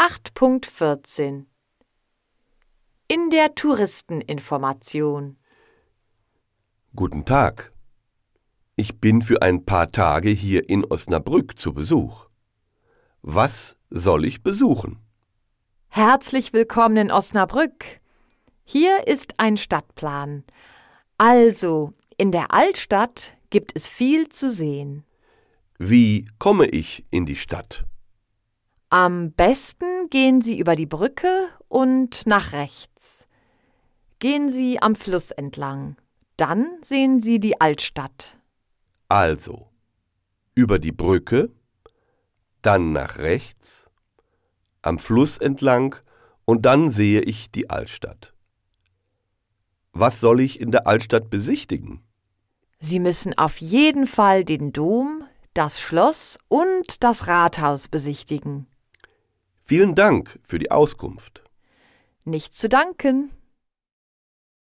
8.14 In der Touristeninformation Guten Tag. Ich bin für ein paar Tage hier in Osnabrück zu Besuch. Was soll ich besuchen? Herzlich willkommen in Osnabrück. Hier ist ein Stadtplan. Also, in der Altstadt gibt es viel zu sehen. Wie komme ich in die Stadt? Am besten gehen Sie über die Brücke und nach rechts. Gehen Sie am Fluss entlang. Dann sehen Sie die Altstadt. Also, über die Brücke, dann nach rechts, am Fluss entlang und dann sehe ich die Altstadt. Was soll ich in der Altstadt besichtigen? Sie müssen auf jeden Fall den Dom, das Schloss und das Rathaus besichtigen. Vielen Dank für die Auskunft. Nichts zu danken.